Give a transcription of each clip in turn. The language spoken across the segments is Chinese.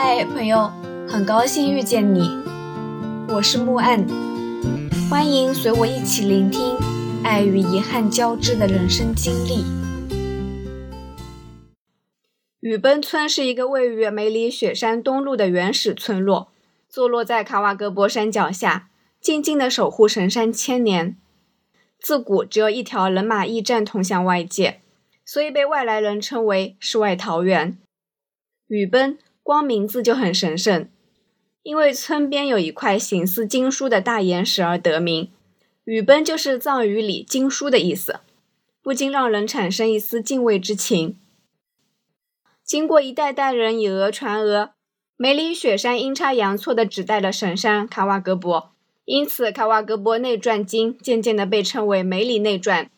嗨，朋友，很高兴遇见你，我是木岸，欢迎随我一起聆听爱与遗憾交织的人生经历。雨崩村是一个位于梅里雪山东麓的原始村落，坐落在卡瓦格博山脚下，静静的守护神山千年。自古只有一条人马驿站通向外界，所以被外来人称为世外桃源。雨崩。光名字就很神圣，因为村边有一块形似经书的大岩石而得名。雨崩就是藏语里经书的意思，不禁让人产生一丝敬畏之情。经过一代代人以讹传讹，梅里雪山阴差阳错地指代了神山卡瓦格博，因此卡瓦格博内传经渐渐地被称为梅里内传。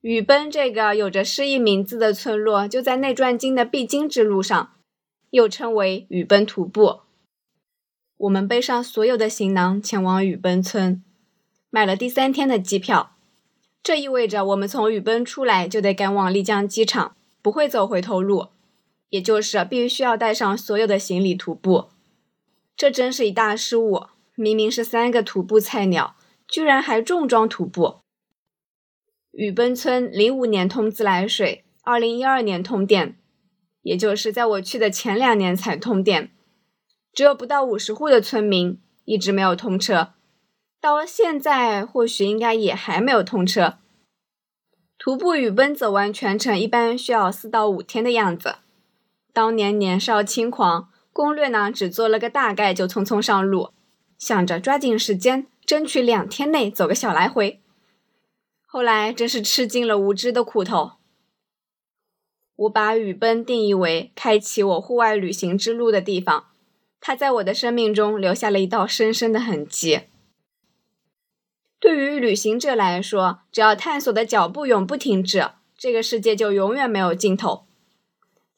雨崩这个有着诗意名字的村落，就在内传经的必经之路上。又称为雨崩徒步。我们背上所有的行囊前往雨崩村，买了第三天的机票。这意味着我们从雨崩出来就得赶往丽江机场，不会走回头路，也就是必须要带上所有的行李徒步。这真是一大失误！明明是三个徒步菜鸟，居然还重装徒步。雨崩村零五年通自来水，二零一二年通电。也就是在我去的前两年才通电，只有不到五十户的村民一直没有通车，到了现在或许应该也还没有通车。徒步雨奔走完全程一般需要四到五天的样子。当年年少轻狂，攻略呢只做了个大概就匆匆上路，想着抓紧时间争取两天内走个小来回。后来真是吃尽了无知的苦头。我把雨崩定义为开启我户外旅行之路的地方，它在我的生命中留下了一道深深的痕迹。对于旅行者来说，只要探索的脚步永不停止，这个世界就永远没有尽头。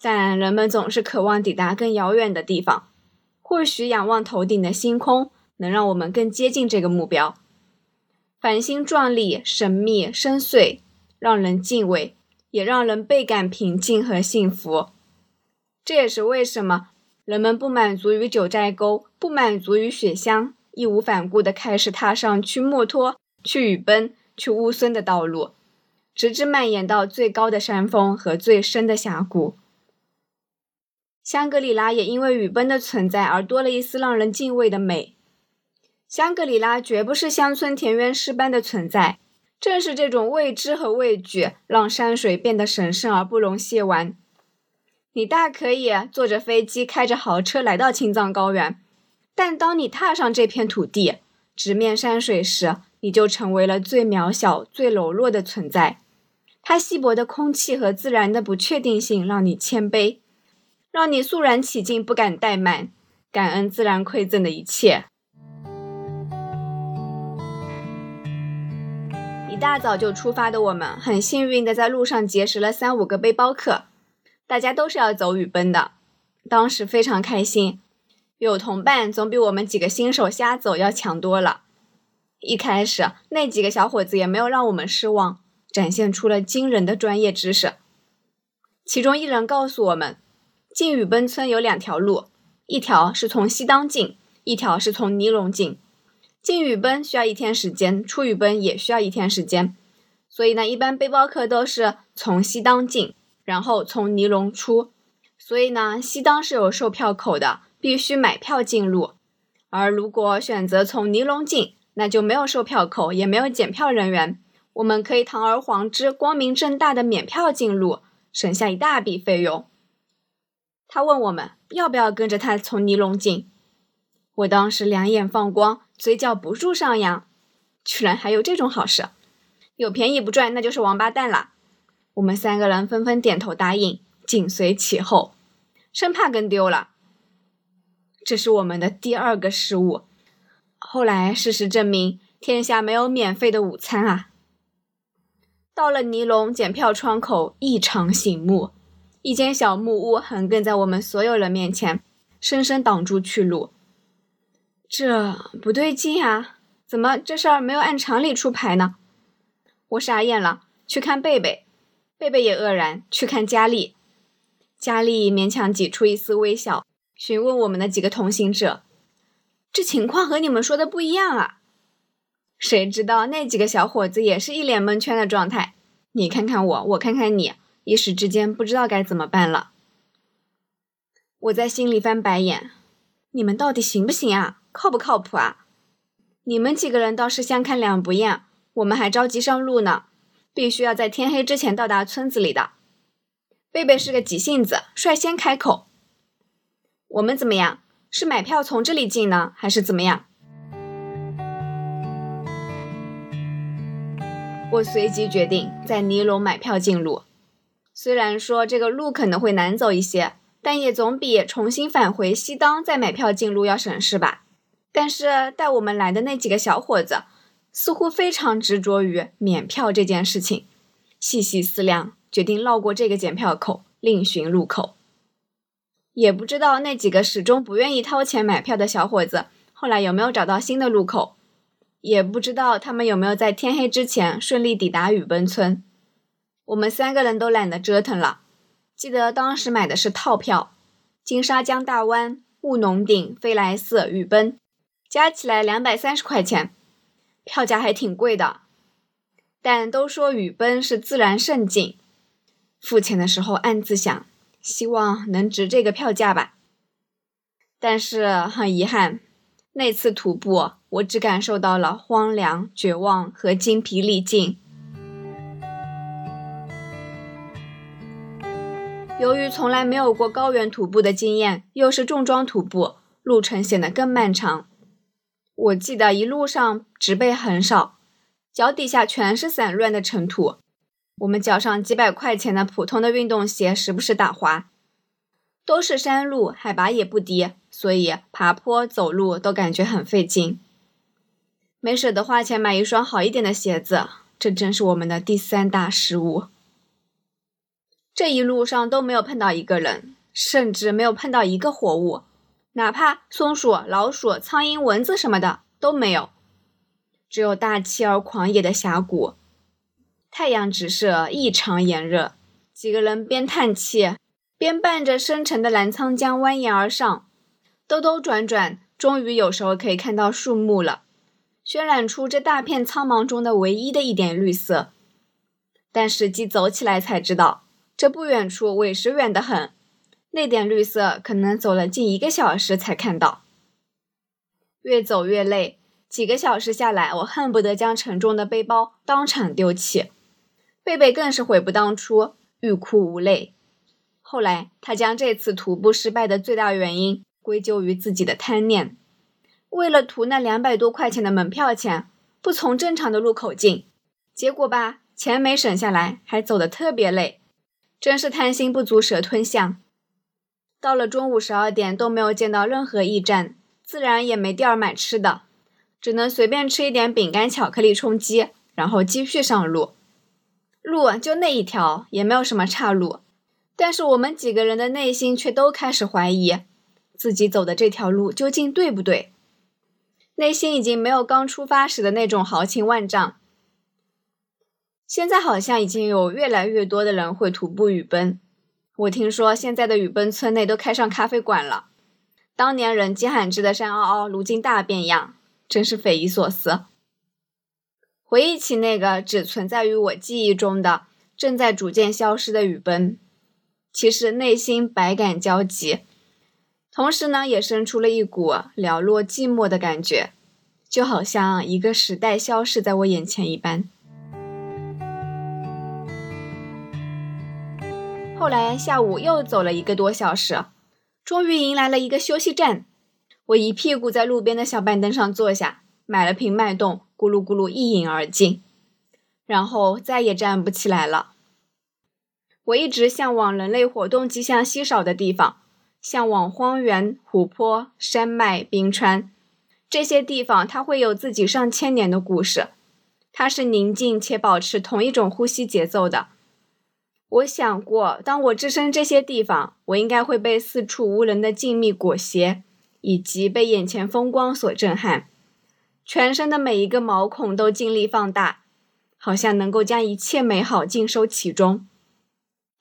但人们总是渴望抵达更遥远的地方，或许仰望头顶的星空能让我们更接近这个目标。繁星壮丽、神秘、深邃，让人敬畏。也让人倍感平静和幸福。这也是为什么人们不满足于九寨沟，不满足于雪乡，义无反顾地开始踏上去墨脱、去雨崩、去乌孙的道路，直至蔓延到最高的山峰和最深的峡谷。香格里拉也因为雨崩的存在而多了一丝让人敬畏的美。香格里拉绝不是乡村田园诗般的存在。正是这种未知和畏惧，让山水变得神圣而不容亵玩。你大可以坐着飞机，开着豪车来到青藏高原，但当你踏上这片土地，直面山水时，你就成为了最渺小、最柔弱的存在。它稀薄的空气和自然的不确定性，让你谦卑，让你肃然起敬，不敢怠慢，感恩自然馈赠的一切。一大早就出发的我们，很幸运的在路上结识了三五个背包客，大家都是要走雨崩的，当时非常开心，有同伴总比我们几个新手瞎走要强多了。一开始那几个小伙子也没有让我们失望，展现出了惊人的专业知识。其中一人告诉我们，进雨崩村有两条路，一条是从西当进，一条是从尼龙进。进雨崩需要一天时间，出雨崩也需要一天时间，所以呢，一般背包客都是从西当进，然后从尼龙出。所以呢，西当是有售票口的，必须买票进入；而如果选择从尼龙进，那就没有售票口，也没有检票人员，我们可以堂而皇之、光明正大的免票进入，省下一大笔费用。他问我们要不要跟着他从尼龙进，我当时两眼放光。嘴角不住上扬，居然还有这种好事，有便宜不赚那就是王八蛋了。我们三个人纷纷点头答应，紧随其后，生怕跟丢了。这是我们的第二个失误。后来事实证明，天下没有免费的午餐啊。到了尼龙检票窗口，异常醒目，一间小木屋横亘在我们所有人面前，深深挡住去路。这不对劲啊！怎么这事儿没有按常理出牌呢？我傻眼了，去看贝贝，贝贝也愕然，去看佳丽，佳丽勉强挤出一丝微笑，询问我们的几个同行者：“这情况和你们说的不一样啊！”谁知道那几个小伙子也是一脸蒙圈的状态，你看看我，我看看你，一时之间不知道该怎么办了。我在心里翻白眼：“你们到底行不行啊？靠不靠谱啊？你们几个人倒是相看两不厌，我们还着急上路呢，必须要在天黑之前到达村子里的。”贝贝是个急性子，率先开口：“我们怎么样？是买票从这里进呢，还是怎么样？”我随即决定在尼龙买票进入。虽然说这个路可能会难走一些。但也总比重新返回西当再买票进入要省事吧。但是带我们来的那几个小伙子似乎非常执着于免票这件事情，细细思量，决定绕过这个检票口，另寻路口。也不知道那几个始终不愿意掏钱买票的小伙子后来有没有找到新的路口，也不知道他们有没有在天黑之前顺利抵达雨崩村。我们三个人都懒得折腾了。记得当时买的是套票，金沙江大湾、务农顶、飞来寺、雨崩，加起来两百三十块钱，票价还挺贵的。但都说雨崩是自然胜景，付钱的时候暗自想，希望能值这个票价吧。但是很遗憾，那次徒步我只感受到了荒凉、绝望和精疲力尽。由于从来没有过高原徒步的经验，又是重装徒步，路程显得更漫长。我记得一路上植被很少，脚底下全是散乱的尘土。我们脚上几百块钱的普通的运动鞋时不时打滑。都是山路，海拔也不低，所以爬坡走路都感觉很费劲。没舍得花钱买一双好一点的鞋子，这真是我们的第三大失误。这一路上都没有碰到一个人，甚至没有碰到一个活物，哪怕松鼠、老鼠、苍蝇、蚊子什么的都没有，只有大气而狂野的峡谷。太阳直射，异常炎热。几个人边叹气，边伴着深沉的澜沧江蜿蜒而上，兜兜转转，终于有时候可以看到树木了，渲染出这大片苍茫中的唯一的一点绿色。但实际走起来才知道。这不远处委实远得很，那点绿色可能走了近一个小时才看到。越走越累，几个小时下来，我恨不得将沉重的背包当场丢弃。贝贝更是悔不当初，欲哭无泪。后来，他将这次徒步失败的最大原因归咎于自己的贪念，为了图那两百多块钱的门票钱，不从正常的路口进，结果吧，钱没省下来，还走得特别累。真是贪心不足蛇吞象。到了中午十二点都没有见到任何驿站，自然也没地儿买吃的，只能随便吃一点饼干、巧克力充饥，然后继续上路。路就那一条，也没有什么岔路，但是我们几个人的内心却都开始怀疑，自己走的这条路究竟对不对？内心已经没有刚出发时的那种豪情万丈。现在好像已经有越来越多的人会徒步雨崩。我听说现在的雨崩村内都开上咖啡馆了。当年人迹罕至的山坳坳，如今大变样，真是匪夷所思。回忆起那个只存在于我记忆中的、正在逐渐消失的雨崩，其实内心百感交集，同时呢，也生出了一股寥落寂寞的感觉，就好像一个时代消逝在我眼前一般。后来下午又走了一个多小时，终于迎来了一个休息站。我一屁股在路边的小板凳上坐下，买了瓶脉动，咕噜咕噜一饮而尽，然后再也站不起来了。我一直向往人类活动迹象稀少的地方，向往荒原、湖泊、山脉、冰川这些地方，它会有自己上千年的故事，它是宁静且保持同一种呼吸节奏的。我想过，当我置身这些地方，我应该会被四处无人的静谧裹挟，以及被眼前风光所震撼，全身的每一个毛孔都尽力放大，好像能够将一切美好尽收其中。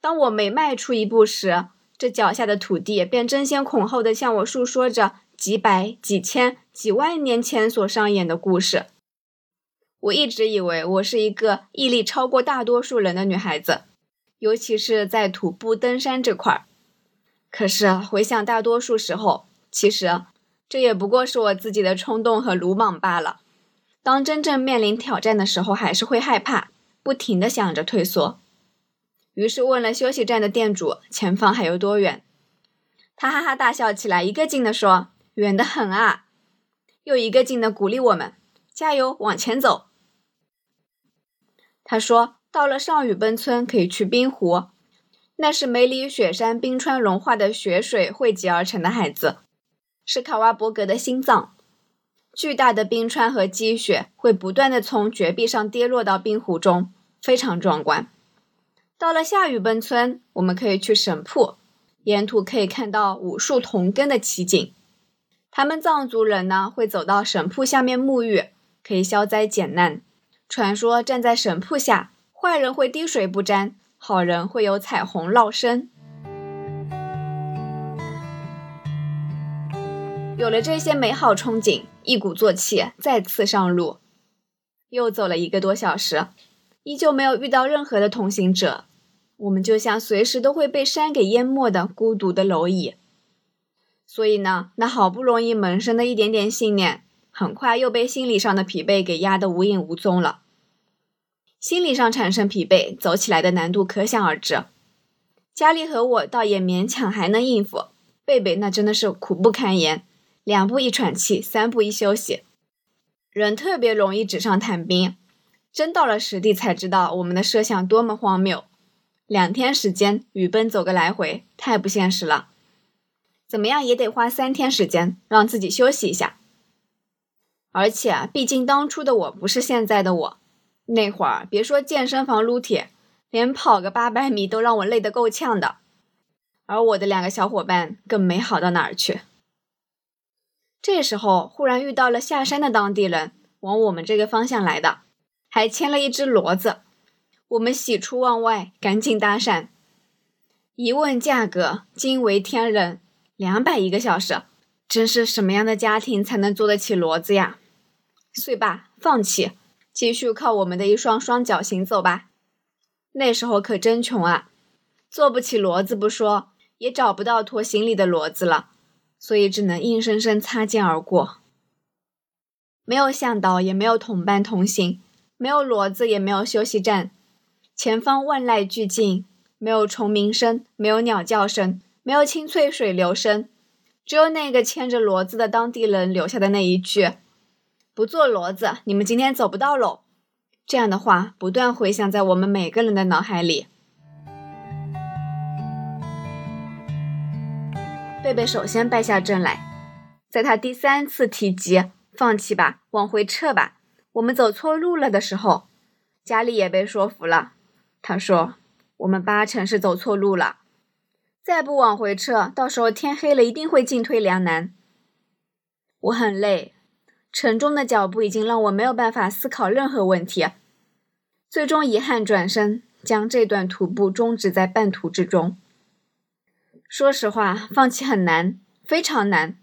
当我每迈出一步时，这脚下的土地便争先恐后地向我诉说着几百、几千、几万年前所上演的故事。我一直以为我是一个毅力超过大多数人的女孩子，尤其是在徒步登山这块儿。可是回想大多数时候，其实这也不过是我自己的冲动和鲁莽罢了。当真正面临挑战的时候，还是会害怕，不停的想着退缩。于是问了休息站的店主前方还有多远，他哈哈大笑起来，一个劲的说：“远得很啊！”又一个劲的鼓励我们：“加油，往前走。”他说：“到了上雨崩村，可以去冰湖，那是梅里雪山冰川融化的雪水汇集而成的海子，是卡瓦伯格的心脏。巨大的冰川和积雪会不断的从绝壁上跌落到冰湖中，非常壮观。到了下雨崩村，我们可以去神瀑，沿途可以看到武术同根的奇景。他们藏族人呢，会走到神瀑下面沐浴，可以消灾减难。”传说站在神瀑下，坏人会滴水不沾，好人会有彩虹绕身。有了这些美好憧憬，一鼓作气再次上路。又走了一个多小时，依旧没有遇到任何的同行者。我们就像随时都会被山给淹没的孤独的蝼蚁。所以呢，那好不容易萌生的一点点信念。很快又被心理上的疲惫给压得无影无踪了。心理上产生疲惫，走起来的难度可想而知。佳丽和我倒也勉强还能应付，贝贝那真的是苦不堪言，两步一喘气，三步一休息，人特别容易纸上谈兵。真到了实地才知道我们的设想多么荒谬。两天时间雨奔走个来回，太不现实了。怎么样也得花三天时间让自己休息一下。而且，毕竟当初的我不是现在的我。那会儿，别说健身房撸铁，连跑个八百米都让我累得够呛的。而我的两个小伙伴更没好到哪儿去。这时候，忽然遇到了下山的当地人，往我们这个方向来的，还牵了一只骡子。我们喜出望外，赶紧搭讪。一问价格，惊为天人，两百一个小时。真是什么样的家庭才能坐得起骡子呀？碎吧，放弃，继续靠我们的一双双脚行走吧。那时候可真穷啊，坐不起骡子不说，也找不到驮行李的骡子了，所以只能硬生生擦肩而过。没有向导，也没有同伴同行，没有骡子，也没有休息站，前方万籁俱静，没有虫鸣声，没有鸟叫声，没有清脆水流声。只有那个牵着骡子的当地人留下的那一句：“不做骡子，你们今天走不到喽。”这样的话不断回响在我们每个人的脑海里。贝贝首先败下阵来，在他第三次提及“放弃吧，往回撤吧，我们走错路了”的时候，佳丽也被说服了。他说：“我们八成是走错路了。”再不往回撤，到时候天黑了，一定会进退两难。我很累，沉重的脚步已经让我没有办法思考任何问题，最终遗憾转身，将这段徒步终止在半途之中。说实话，放弃很难，非常难，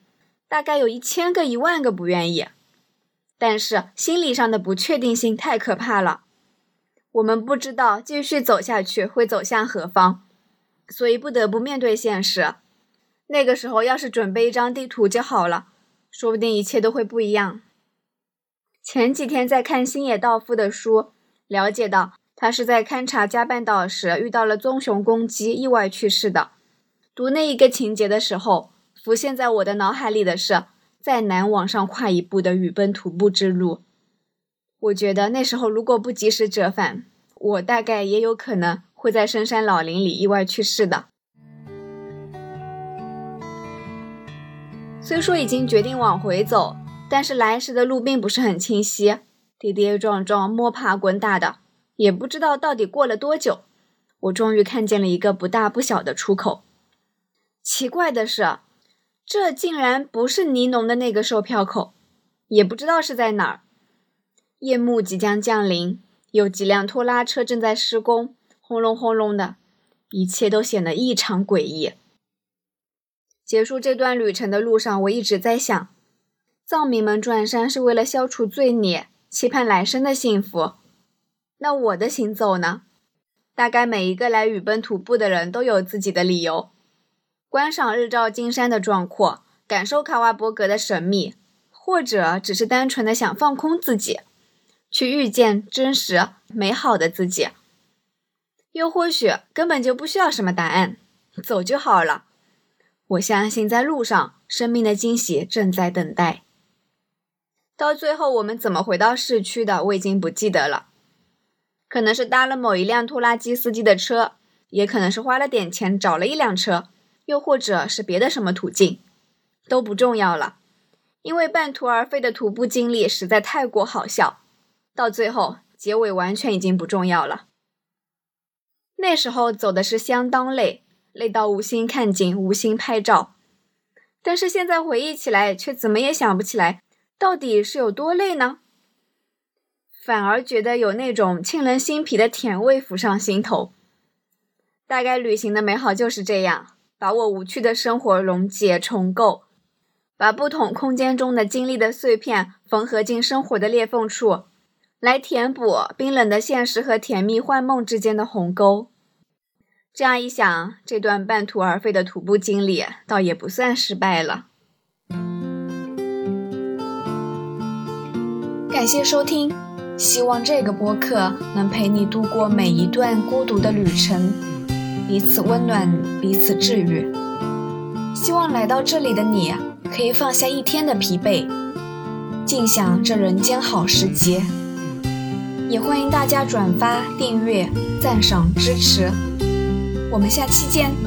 大概有一千个、一万个不愿意，但是心理上的不确定性太可怕了。我们不知道继续走下去会走向何方。所以不得不面对现实。那个时候要是准备一张地图就好了，说不定一切都会不一样。前几天在看星野道夫的书，了解到他是在勘察加半岛时遇到了棕熊攻击，意外去世的。读那一个情节的时候，浮现在我的脑海里的是再难往上跨一步的雨崩徒步之路。我觉得那时候如果不及时折返，我大概也有可能。会在深山老林里意外去世的。虽说已经决定往回走，但是来时的路并不是很清晰，跌跌撞撞、摸爬滚打的，也不知道到底过了多久。我终于看见了一个不大不小的出口。奇怪的是，这竟然不是尼农的那个售票口，也不知道是在哪儿。夜幕即将降临，有几辆拖拉车正在施工。轰隆轰隆的，一切都显得异常诡异。结束这段旅程的路上，我一直在想，藏民们转山是为了消除罪孽，期盼来生的幸福。那我的行走呢？大概每一个来雨崩徒步的人都有自己的理由：观赏日照金山的壮阔，感受卡瓦伯格的神秘，或者只是单纯的想放空自己，去遇见真实美好的自己。又或许根本就不需要什么答案，走就好了。我相信在路上，生命的惊喜正在等待。到最后，我们怎么回到市区的，我已经不记得了。可能是搭了某一辆拖拉机司机的车，也可能是花了点钱找了一辆车，又或者是别的什么途径，都不重要了。因为半途而废的徒步经历实在太过好笑，到最后结尾完全已经不重要了。那时候走的是相当累，累到无心看景，无心拍照。但是现在回忆起来，却怎么也想不起来，到底是有多累呢？反而觉得有那种沁人心脾的甜味浮上心头。大概旅行的美好就是这样，把我无趣的生活溶解重构，把不同空间中的经历的碎片缝合进生活的裂缝处。来填补冰冷的现实和甜蜜幻梦之间的鸿沟。这样一想，这段半途而废的徒步经历倒也不算失败了。感谢收听，希望这个播客能陪你度过每一段孤独的旅程，彼此温暖，彼此治愈。希望来到这里的你可以放下一天的疲惫，尽享这人间好时节。也欢迎大家转发、订阅、赞赏、支持，我们下期见。